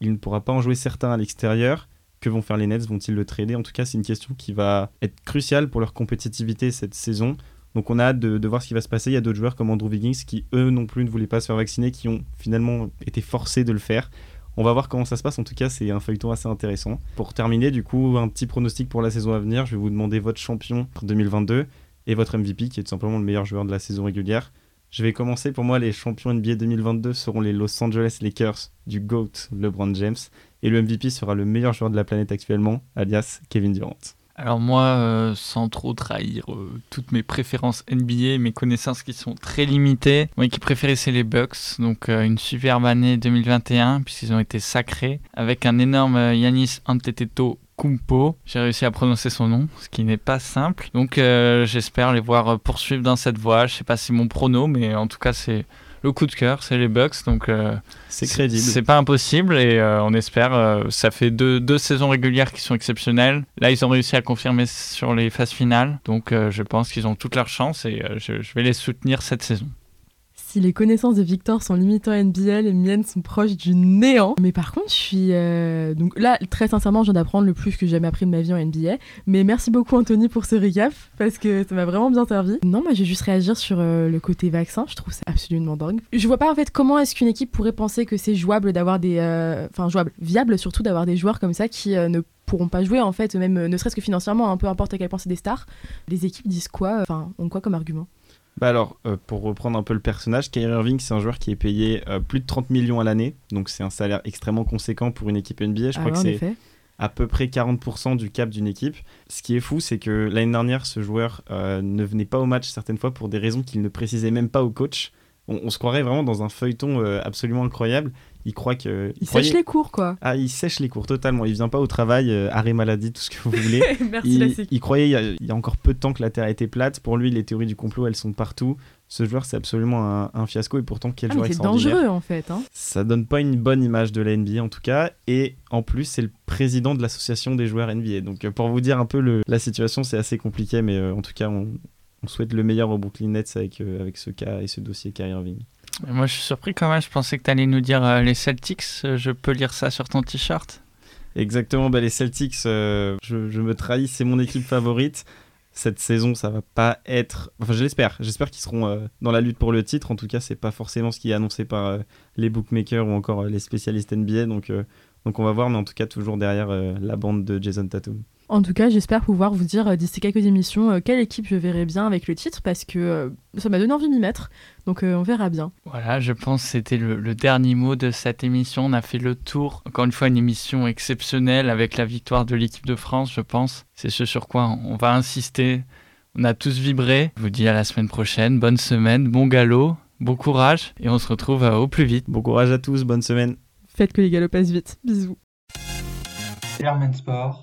Speaker 4: Il ne pourra pas en jouer certains à l'extérieur. Que vont faire les Nets? Vont-ils le trader? En tout cas, c'est une question qui va être cruciale pour leur compétitivité cette saison. Donc on a hâte de, voir ce qui va se passer. Il y a d'autres joueurs comme Andrew Wiggins qui, eux non plus, ne voulaient pas se faire vacciner, qui ont finalement été forcés de le faire. On va voir comment ça se passe. En tout cas, c'est un feuilleton assez intéressant. Pour terminer, du coup, un petit pronostic pour la saison à venir. Je vais vous demander votre champion pour 2022. et votre MVP qui est tout simplement le meilleur joueur de la saison régulière. Je vais commencer. Pour moi, les champions NBA 2022 seront les Los Angeles Lakers du GOAT LeBron James. Et le MVP sera le meilleur joueur de la planète actuellement, alias Kevin Durant.
Speaker 2: Alors moi, euh, sans trop trahir euh, toutes mes préférences NBA, mes connaissances qui sont très limitées, mon équipe préférée c'est les Bucks, donc euh, une superbe année 2021 puisqu'ils ont été sacrés avec un énorme Yanis Antetokounmpo Kumpo. J'ai réussi à prononcer son nom, ce qui n'est pas simple. Donc j'espère les voir poursuivre dans cette voie. Je sais pas si c'est mon prono, mais en tout cas c'est le coup de cœur, c'est les Bucks. Donc euh,
Speaker 4: c'est crédible.
Speaker 2: C'est pas impossible et euh, on espère. Euh, ça fait deux, deux, saisons régulières qui sont exceptionnelles. Là, ils ont réussi à confirmer sur les phases finales. Donc je pense qu'ils ont toutes leurs chances et je, je vais les soutenir cette saison
Speaker 3: si les connaissances de Victor sont limitées en NBA, les miennes sont proches du néant. Mais par contre, je suis. Euh, donc là, très sincèrement, je viens d'apprendre le plus que j'ai jamais appris de ma vie en NBA. Mais merci beaucoup, Anthony, pour ce recap, parce que ça m'a vraiment bien servi. Non, moi, je vais juste réagir sur euh, le côté vaccin. Je trouve ça absolument dingue. Je vois pas, en fait, comment est-ce qu'une équipe pourrait penser que c'est jouable d'avoir des. Euh, enfin, jouable, viable surtout d'avoir des joueurs comme ça qui ne pourront pas jouer en fait même ne serait-ce que financièrement hein, peu importe à quel point c'est des stars les équipes disent quoi enfin ont quoi comme argument?
Speaker 4: Bah alors, euh, pour reprendre un peu le personnage, Kyrie Irving, c'est un joueur qui est payé euh, plus de 30 millions à l'année. Donc c'est un salaire extrêmement conséquent pour une équipe NBA. Je crois
Speaker 3: ah
Speaker 4: que c'est à peu près 40% du cap d'une équipe. Ce qui est fou, c'est que l'année dernière, ce joueur euh, ne venait pas au match certaines fois pour des raisons qu'il ne précisait même pas au coach. On, se croirait vraiment dans un feuilleton absolument incroyable il croit que.
Speaker 3: Il, sèche les cours, quoi.
Speaker 4: Ah, il sèche les cours totalement. Il vient pas au travail, euh, arrêt maladie, tout ce que vous voulez.
Speaker 3: Merci,
Speaker 4: il, croyait il y, a, encore peu de temps que la Terre était plate. Pour lui, les théories du complot, elles sont partout. Ce joueur, c'est absolument un, fiasco et pourtant, quel
Speaker 3: ah,
Speaker 4: joueur
Speaker 3: C'est dangereux, en fait. Hein.
Speaker 4: Ça donne pas une bonne image de la NBA, en tout cas. Et en plus, c'est le président de l'association des joueurs NBA. Donc, euh, pour vous dire un peu le, la situation, c'est assez compliqué, mais euh, en tout cas, on, souhaite le meilleur au Brooklyn Nets avec, avec ce cas et ce dossier Kyrie Irving.
Speaker 2: Moi, je suis surpris quand même. Je pensais que tu allais nous dire euh, les Celtics. Euh, je peux lire ça sur ton t-shirt
Speaker 4: Exactement. Bah, les Celtics, euh, je, me trahis. C'est mon équipe favorite. Cette saison, ça va pas être. Enfin, je l'espère. J'espère qu'ils seront dans la lutte pour le titre. En tout cas, c'est pas forcément ce qui est annoncé par les bookmakers ou encore les spécialistes NBA. Donc, donc, on va voir. Mais en tout cas, toujours derrière la bande de Jason Tatum.
Speaker 3: En tout cas, j'espère pouvoir vous dire euh, d'ici quelques émissions euh, quelle équipe je verrai bien avec le titre parce que euh, ça m'a donné envie de m'y mettre. Donc on verra bien.
Speaker 2: Voilà, je pense que c'était le, dernier mot de cette émission. On a fait le tour. Encore une fois, une émission exceptionnelle avec la victoire de l'équipe de France, je pense. C'est ce sur quoi on va insister. On a tous vibré. Je vous dis à la semaine prochaine. Bonne semaine, bon galop, bon courage et on se retrouve au plus vite.
Speaker 4: Bon courage à tous, bonne semaine.
Speaker 3: Faites que les galops passent vite. Bisous.
Speaker 5: Sport